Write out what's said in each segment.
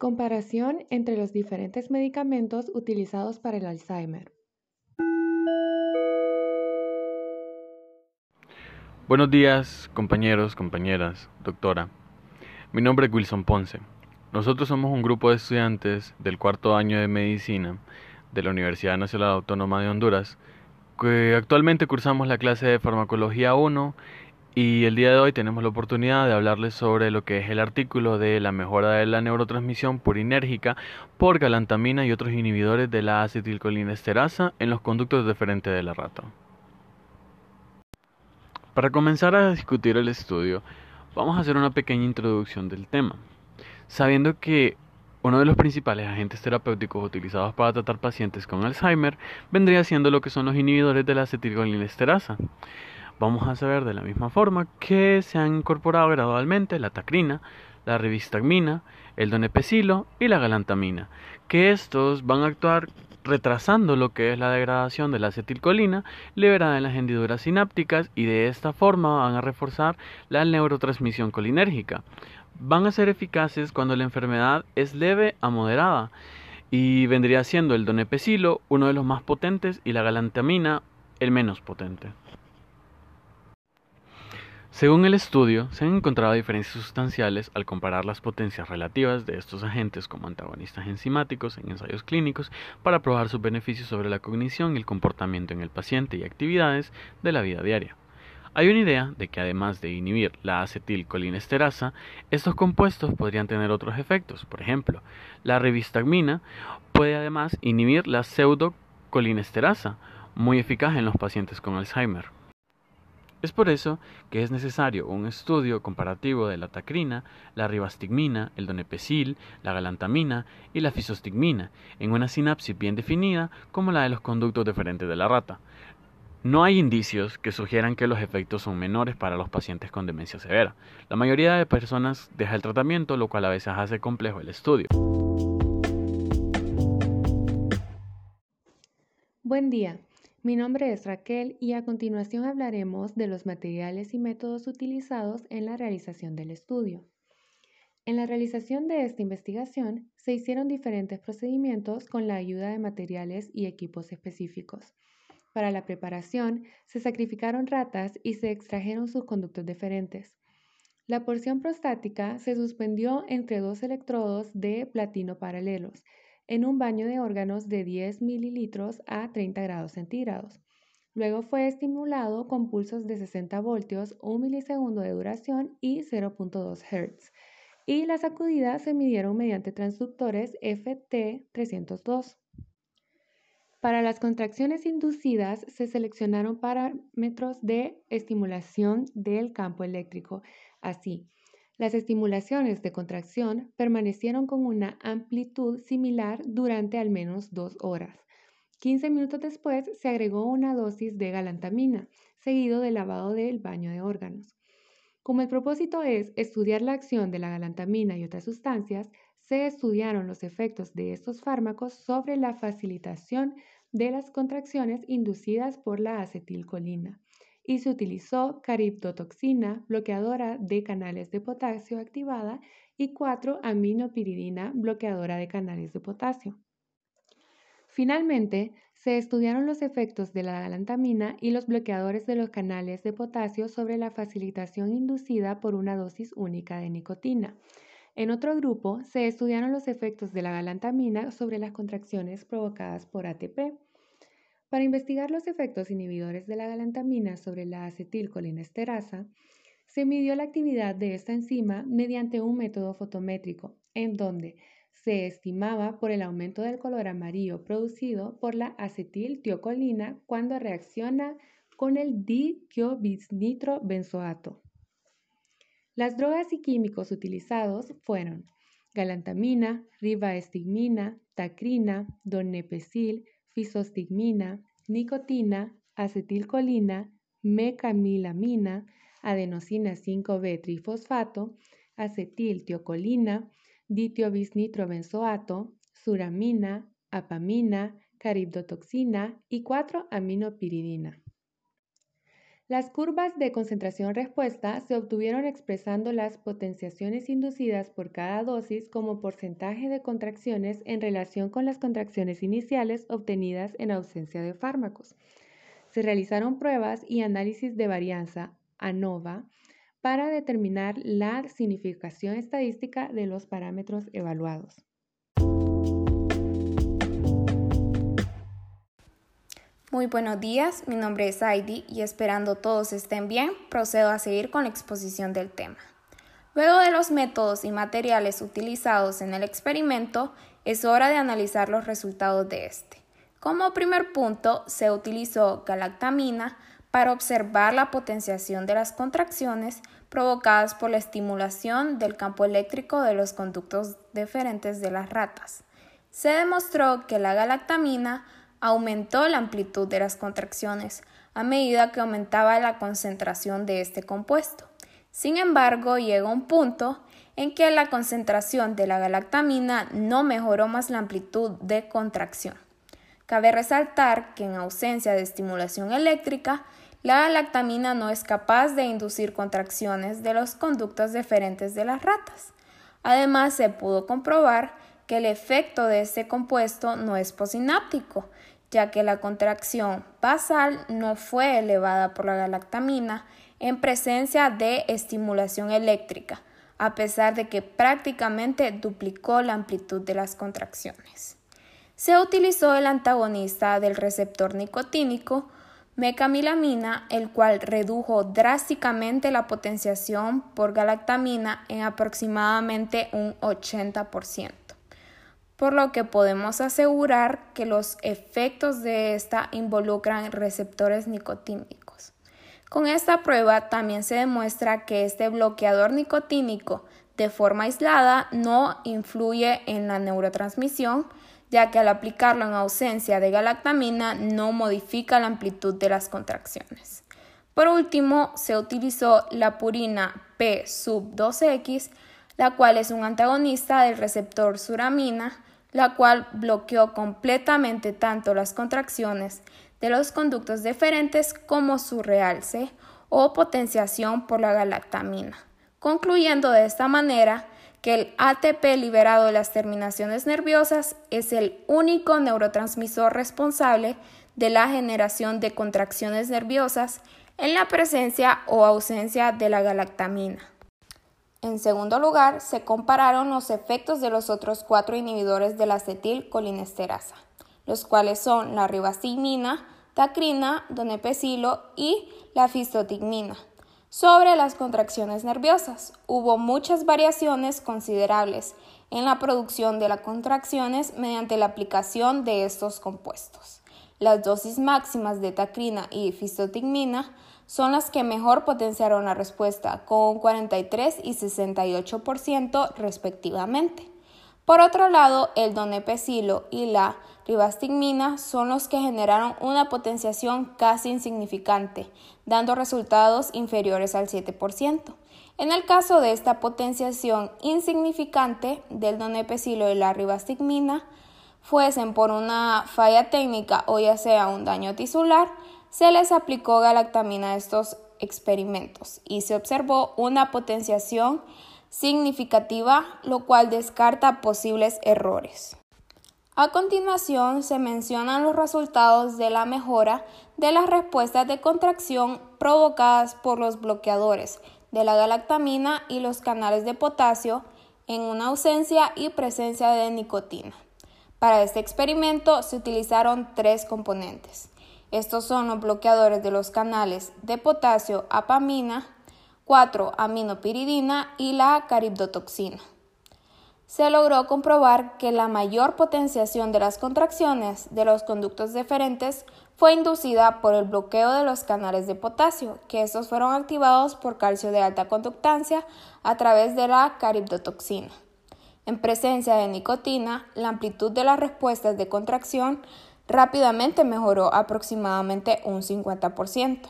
Comparación entre los diferentes medicamentos utilizados para el Alzheimer. Buenos días, compañeros, compañeras, doctora. Mi nombre es Wilson Ponce. Nosotros somos un grupo de estudiantes del cuarto año de medicina de la Universidad Nacional Autónoma de Honduras, que actualmente cursamos la clase de farmacología 1 y el día de hoy tenemos la oportunidad de hablarles sobre lo que es el artículo de la mejora de la neurotransmisión purinérgica por galantamina y otros inhibidores de la acetilcolinesterasa en los conductos deferentes de la rata. Para comenzar a discutir el estudio, vamos a hacer una pequeña introducción del tema, sabiendo que uno de los principales agentes terapéuticos utilizados para tratar pacientes con Alzheimer vendría siendo lo que son los inhibidores de la acetilcolinesterasa. Vamos a saber de la misma forma que se han incorporado gradualmente la tacrina, la rivistagmina, el donepecilo y la galantamina, que estos van a actuar retrasando lo que es la degradación de la acetilcolina liberada en las hendiduras sinápticas y de esta forma van a reforzar la neurotransmisión colinérgica. Van a ser eficaces cuando la enfermedad es leve a moderada y vendría siendo el donepecilo uno de los más potentes y la galantamina el menos potente. Según el estudio, se han encontrado diferencias sustanciales al comparar las potencias relativas de estos agentes como antagonistas enzimáticos en ensayos clínicos para probar sus beneficios sobre la cognición y el comportamiento en el paciente y actividades de la vida diaria. Hay una idea de que además de inhibir la acetilcolinesterasa, estos compuestos podrían tener otros efectos. Por ejemplo, la rivistagmina puede además inhibir la pseudocolinesterasa, muy eficaz en los pacientes con Alzheimer. Es por eso que es necesario un estudio comparativo de la tacrina, la ribastigmina, el donepecil, la galantamina y la fisostigmina en una sinapsis bien definida como la de los conductos deferentes de la rata. No hay indicios que sugieran que los efectos son menores para los pacientes con demencia severa. La mayoría de personas deja el tratamiento, lo cual a veces hace complejo el estudio. Buen día. Mi nombre es Raquel y a continuación hablaremos de los materiales y métodos utilizados en la realización del estudio. En la realización de esta investigación se hicieron diferentes procedimientos con la ayuda de materiales y equipos específicos. Para la preparación se sacrificaron ratas y se extrajeron sus conductos deferentes. La porción prostática se suspendió entre dos electrodos de platino paralelos en un baño de órganos de 10 mililitros a 30 grados centígrados. Luego fue estimulado con pulsos de 60 voltios, 1 milisegundo de duración y 0.2 Hz. Y las sacudidas se midieron mediante transductores FT302. Para las contracciones inducidas se seleccionaron parámetros de estimulación del campo eléctrico. Así, las estimulaciones de contracción permanecieron con una amplitud similar durante al menos dos horas. 15 minutos después se agregó una dosis de galantamina, seguido del lavado del baño de órganos. Como el propósito es estudiar la acción de la galantamina y otras sustancias, se estudiaron los efectos de estos fármacos sobre la facilitación de las contracciones inducidas por la acetilcolina y se utilizó cariptotoxina, bloqueadora de canales de potasio activada, y 4-aminopiridina, bloqueadora de canales de potasio. Finalmente, se estudiaron los efectos de la galantamina y los bloqueadores de los canales de potasio sobre la facilitación inducida por una dosis única de nicotina. En otro grupo, se estudiaron los efectos de la galantamina sobre las contracciones provocadas por ATP. Para investigar los efectos inhibidores de la galantamina sobre la acetilcolinesterasa, se midió la actividad de esta enzima mediante un método fotométrico, en donde se estimaba por el aumento del color amarillo producido por la acetiltiocolina cuando reacciona con el ditiobisnitrobenzoato. Las drogas y químicos utilizados fueron galantamina, rivaestigmina, tacrina, donepecil, fisostigmina, nicotina, acetilcolina, mecamilamina, adenosina 5-B-trifosfato, acetiltiocolina, ditiobisnitrobenzoato, suramina, apamina, caribdotoxina y 4-aminopiridina. Las curvas de concentración-respuesta se obtuvieron expresando las potenciaciones inducidas por cada dosis como porcentaje de contracciones en relación con las contracciones iniciales obtenidas en ausencia de fármacos. Se realizaron pruebas y análisis de varianza ANOVA para determinar la significación estadística de los parámetros evaluados. Muy buenos días, mi nombre es Heidi y esperando todos estén bien, procedo a seguir con la exposición del tema. Luego de los métodos y materiales utilizados en el experimento, es hora de analizar los resultados de este. Como primer punto, se utilizó galactamina para observar la potenciación de las contracciones provocadas por la estimulación del campo eléctrico de los conductos deferentes de las ratas. Se demostró que la galactamina aumentó la amplitud de las contracciones a medida que aumentaba la concentración de este compuesto. Sin embargo, llegó un punto en que la concentración de la galactamina no mejoró más la amplitud de contracción. Cabe resaltar que en ausencia de estimulación eléctrica, la galactamina no es capaz de inducir contracciones de los conductos deferentes de las ratas. Además, se pudo comprobar que el efecto de este compuesto no es posináptico, ya que la contracción basal no fue elevada por la galactamina en presencia de estimulación eléctrica, a pesar de que prácticamente duplicó la amplitud de las contracciones. Se utilizó el antagonista del receptor nicotínico, mecamilamina, el cual redujo drásticamente la potenciación por galactamina en aproximadamente un 80% por lo que podemos asegurar que los efectos de esta involucran receptores nicotínicos. Con esta prueba también se demuestra que este bloqueador nicotínico de forma aislada no influye en la neurotransmisión, ya que al aplicarlo en ausencia de galactamina no modifica la amplitud de las contracciones. Por último, se utilizó la purina P sub 2X, la cual es un antagonista del receptor suramina, la cual bloqueó completamente tanto las contracciones de los conductos deferentes como su realce o potenciación por la galactamina, concluyendo de esta manera que el ATP liberado de las terminaciones nerviosas es el único neurotransmisor responsable de la generación de contracciones nerviosas en la presencia o ausencia de la galactamina. En segundo lugar, se compararon los efectos de los otros cuatro inhibidores de la acetilcolinesterasa, los cuales son la ribastigmina, tacrina, donepecilo y la fistotigmina. Sobre las contracciones nerviosas, hubo muchas variaciones considerables en la producción de las contracciones mediante la aplicación de estos compuestos. Las dosis máximas de tacrina y fistotigmina son las que mejor potenciaron la respuesta, con 43 y 68% respectivamente. Por otro lado, el donepecilo y la ribastigmina son los que generaron una potenciación casi insignificante, dando resultados inferiores al 7%. En el caso de esta potenciación insignificante del donepecilo y la ribastigmina, fuesen por una falla técnica o ya sea un daño tisular, se les aplicó galactamina a estos experimentos y se observó una potenciación significativa, lo cual descarta posibles errores. A continuación se mencionan los resultados de la mejora de las respuestas de contracción provocadas por los bloqueadores de la galactamina y los canales de potasio en una ausencia y presencia de nicotina. Para este experimento se utilizaron tres componentes. Estos son los bloqueadores de los canales de potasio apamina, 4-aminopiridina y la caribdotoxina. Se logró comprobar que la mayor potenciación de las contracciones de los conductos deferentes fue inducida por el bloqueo de los canales de potasio, que estos fueron activados por calcio de alta conductancia a través de la caribdotoxina. En presencia de nicotina, la amplitud de las respuestas de contracción rápidamente mejoró aproximadamente un 50%.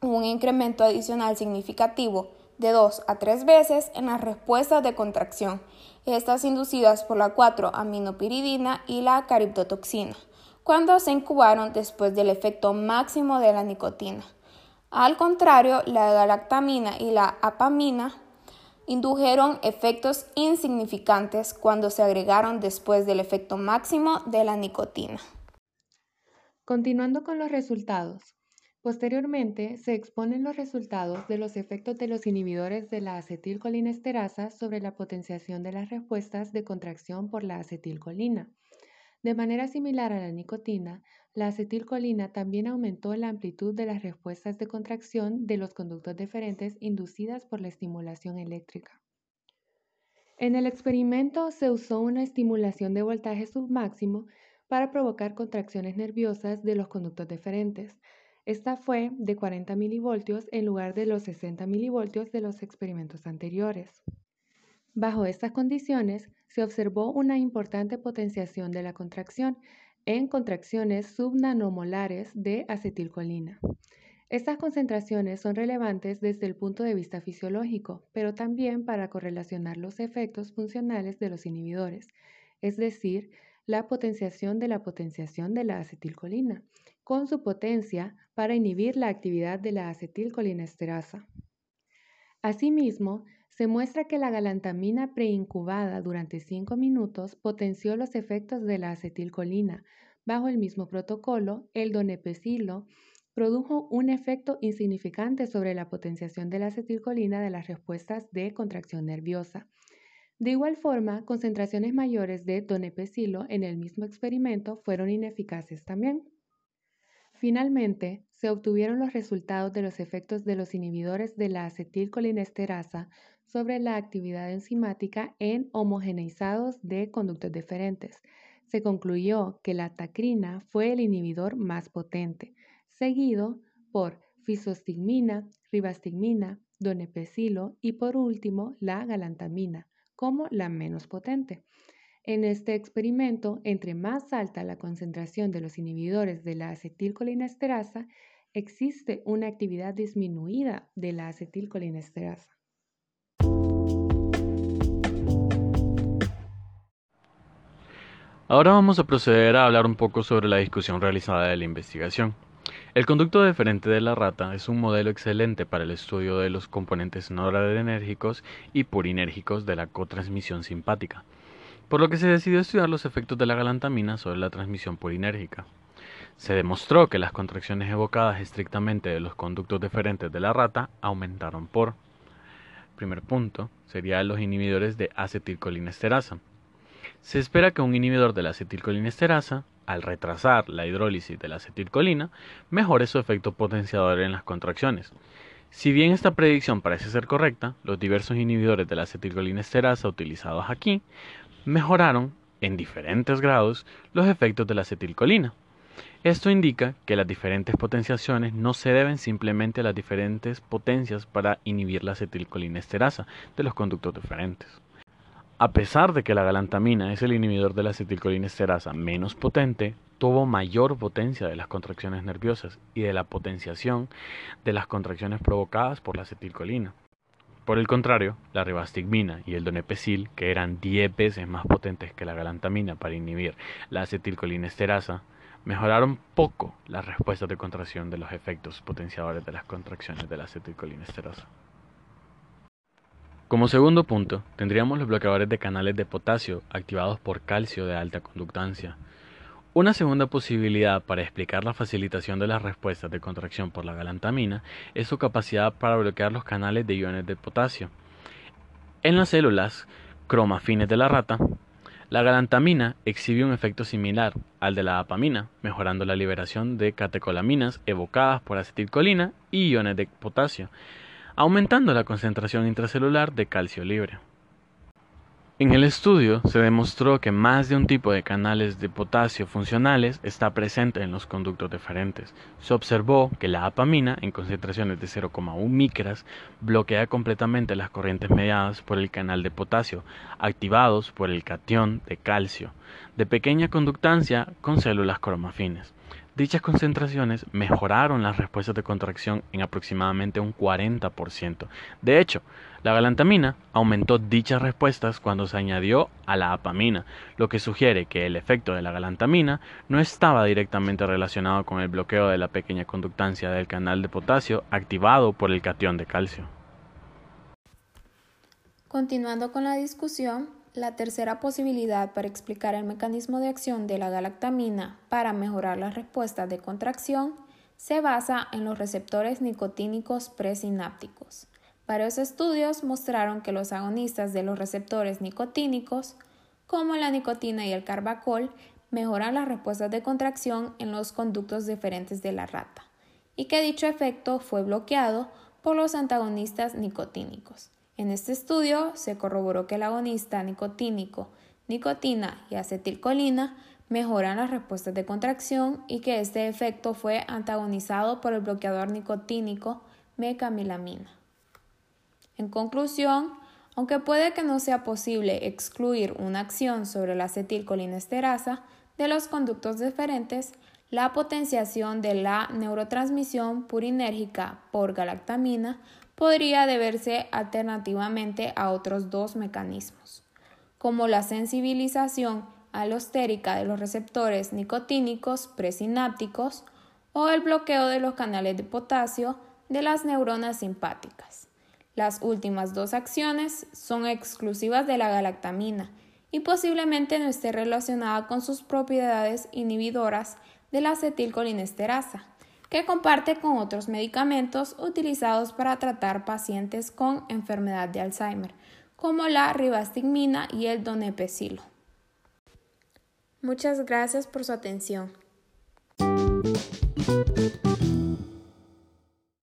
un incremento adicional significativo de 2 a 3 veces en las respuestas de contracción, estas inducidas por la 4-aminopiridina y la cariptotoxina, cuando se incubaron después del efecto máximo de la nicotina. Al contrario, la galactamina y la apamina indujeron efectos insignificantes cuando se agregaron después del efecto máximo de la nicotina. Continuando con los resultados. Posteriormente, se exponen los resultados de los efectos de los inhibidores de la acetilcolinesterasa sobre la potenciación de las respuestas de contracción por la acetilcolina. De manera similar a la nicotina, la acetilcolina también aumentó la amplitud de las respuestas de contracción de los conductos deferentes inducidas por la estimulación eléctrica. En el experimento se usó una estimulación de voltaje submáximo para provocar contracciones nerviosas de los conductos deferentes, esta fue de 40 milivoltios en lugar de los 60 milivoltios de los experimentos anteriores. Bajo estas condiciones, se observó una importante potenciación de la contracción en contracciones subnanomolares de acetilcolina. Estas concentraciones son relevantes desde el punto de vista fisiológico, pero también para correlacionar los efectos funcionales de los inhibidores, es decir, la potenciación de la potenciación de la acetilcolina, con su potencia para inhibir la actividad de la acetilcolinesterasa. Asimismo, se muestra que la galantamina preincubada durante 5 minutos potenció los efectos de la acetilcolina. Bajo el mismo protocolo, el donepecilo produjo un efecto insignificante sobre la potenciación de la acetilcolina de las respuestas de contracción nerviosa. De igual forma, concentraciones mayores de donepecilo en el mismo experimento fueron ineficaces también. Finalmente, se obtuvieron los resultados de los efectos de los inhibidores de la acetilcolinesterasa sobre la actividad enzimática en homogeneizados de conductos diferentes. Se concluyó que la tacrina fue el inhibidor más potente, seguido por fisostigmina, ribastigmina, donepecilo y por último la galantamina como la menos potente. En este experimento, entre más alta la concentración de los inhibidores de la acetilcolinesterasa, existe una actividad disminuida de la acetilcolinesterasa. Ahora vamos a proceder a hablar un poco sobre la discusión realizada de la investigación. El conducto deferente de la rata es un modelo excelente para el estudio de los componentes noradrenérgicos y purinérgicos de la cotransmisión simpática por lo que se decidió estudiar los efectos de la galantamina sobre la transmisión purinérgica. Se demostró que las contracciones evocadas estrictamente de los conductos deferentes de la rata aumentaron por primer punto sería los inhibidores de acetilcolinesterasa. Se espera que un inhibidor de la acetilcolinesterasa, al retrasar la hidrólisis de la acetilcolina, mejore su efecto potenciador en las contracciones. Si bien esta predicción parece ser correcta, los diversos inhibidores de la acetilcolinesterasa utilizados aquí mejoraron, en diferentes grados, los efectos de la acetilcolina. Esto indica que las diferentes potenciaciones no se deben simplemente a las diferentes potencias para inhibir la acetilcolinesterasa de los conductos diferentes. A pesar de que la galantamina es el inhibidor de la acetilcolinesterasa menos potente, tuvo mayor potencia de las contracciones nerviosas y de la potenciación de las contracciones provocadas por la acetilcolina. Por el contrario, la ribastigmina y el donepecil, que eran 10 veces más potentes que la galantamina para inhibir la acetilcolinesterasa, mejoraron poco las respuestas de contracción de los efectos potenciadores de las contracciones de la acetilcolinesterasa. Como segundo punto, tendríamos los bloqueadores de canales de potasio activados por calcio de alta conductancia, una segunda posibilidad para explicar la facilitación de las respuestas de contracción por la galantamina es su capacidad para bloquear los canales de iones de potasio. En las células cromafines de la rata, la galantamina exhibe un efecto similar al de la apamina, mejorando la liberación de catecolaminas evocadas por acetilcolina y iones de potasio, aumentando la concentración intracelular de calcio libre. En el estudio se demostró que más de un tipo de canales de potasio funcionales está presente en los conductos deferentes. Se observó que la apamina en concentraciones de 0,1 micras bloquea completamente las corrientes mediadas por el canal de potasio, activados por el catión de calcio, de pequeña conductancia con células cromafines. Dichas concentraciones mejoraron las respuestas de contracción en aproximadamente un 40%. De hecho, la galantamina aumentó dichas respuestas cuando se añadió a la apamina, lo que sugiere que el efecto de la galantamina no estaba directamente relacionado con el bloqueo de la pequeña conductancia del canal de potasio activado por el catión de calcio. Continuando con la discusión, la tercera posibilidad para explicar el mecanismo de acción de la galactamina para mejorar las respuestas de contracción se basa en los receptores nicotínicos presinápticos. Varios estudios mostraron que los agonistas de los receptores nicotínicos, como la nicotina y el carbacol, mejoran las respuestas de contracción en los conductos diferentes de la rata, y que dicho efecto fue bloqueado por los antagonistas nicotínicos. En este estudio se corroboró que el agonista nicotínico, nicotina y acetilcolina mejoran las respuestas de contracción y que este efecto fue antagonizado por el bloqueador nicotínico mecamilamina. En conclusión, aunque puede que no sea posible excluir una acción sobre la acetilcolinesterasa de los conductos diferentes, la potenciación de la neurotransmisión purinérgica por galactamina podría deberse alternativamente a otros dos mecanismos, como la sensibilización alostérica de los receptores nicotínicos presinápticos o el bloqueo de los canales de potasio de las neuronas simpáticas. Las últimas dos acciones son exclusivas de la galactamina y posiblemente no esté relacionada con sus propiedades inhibidoras de la acetilcolinesterasa que comparte con otros medicamentos utilizados para tratar pacientes con enfermedad de Alzheimer, como la ribastigmina y el donepezilo. Muchas gracias por su atención.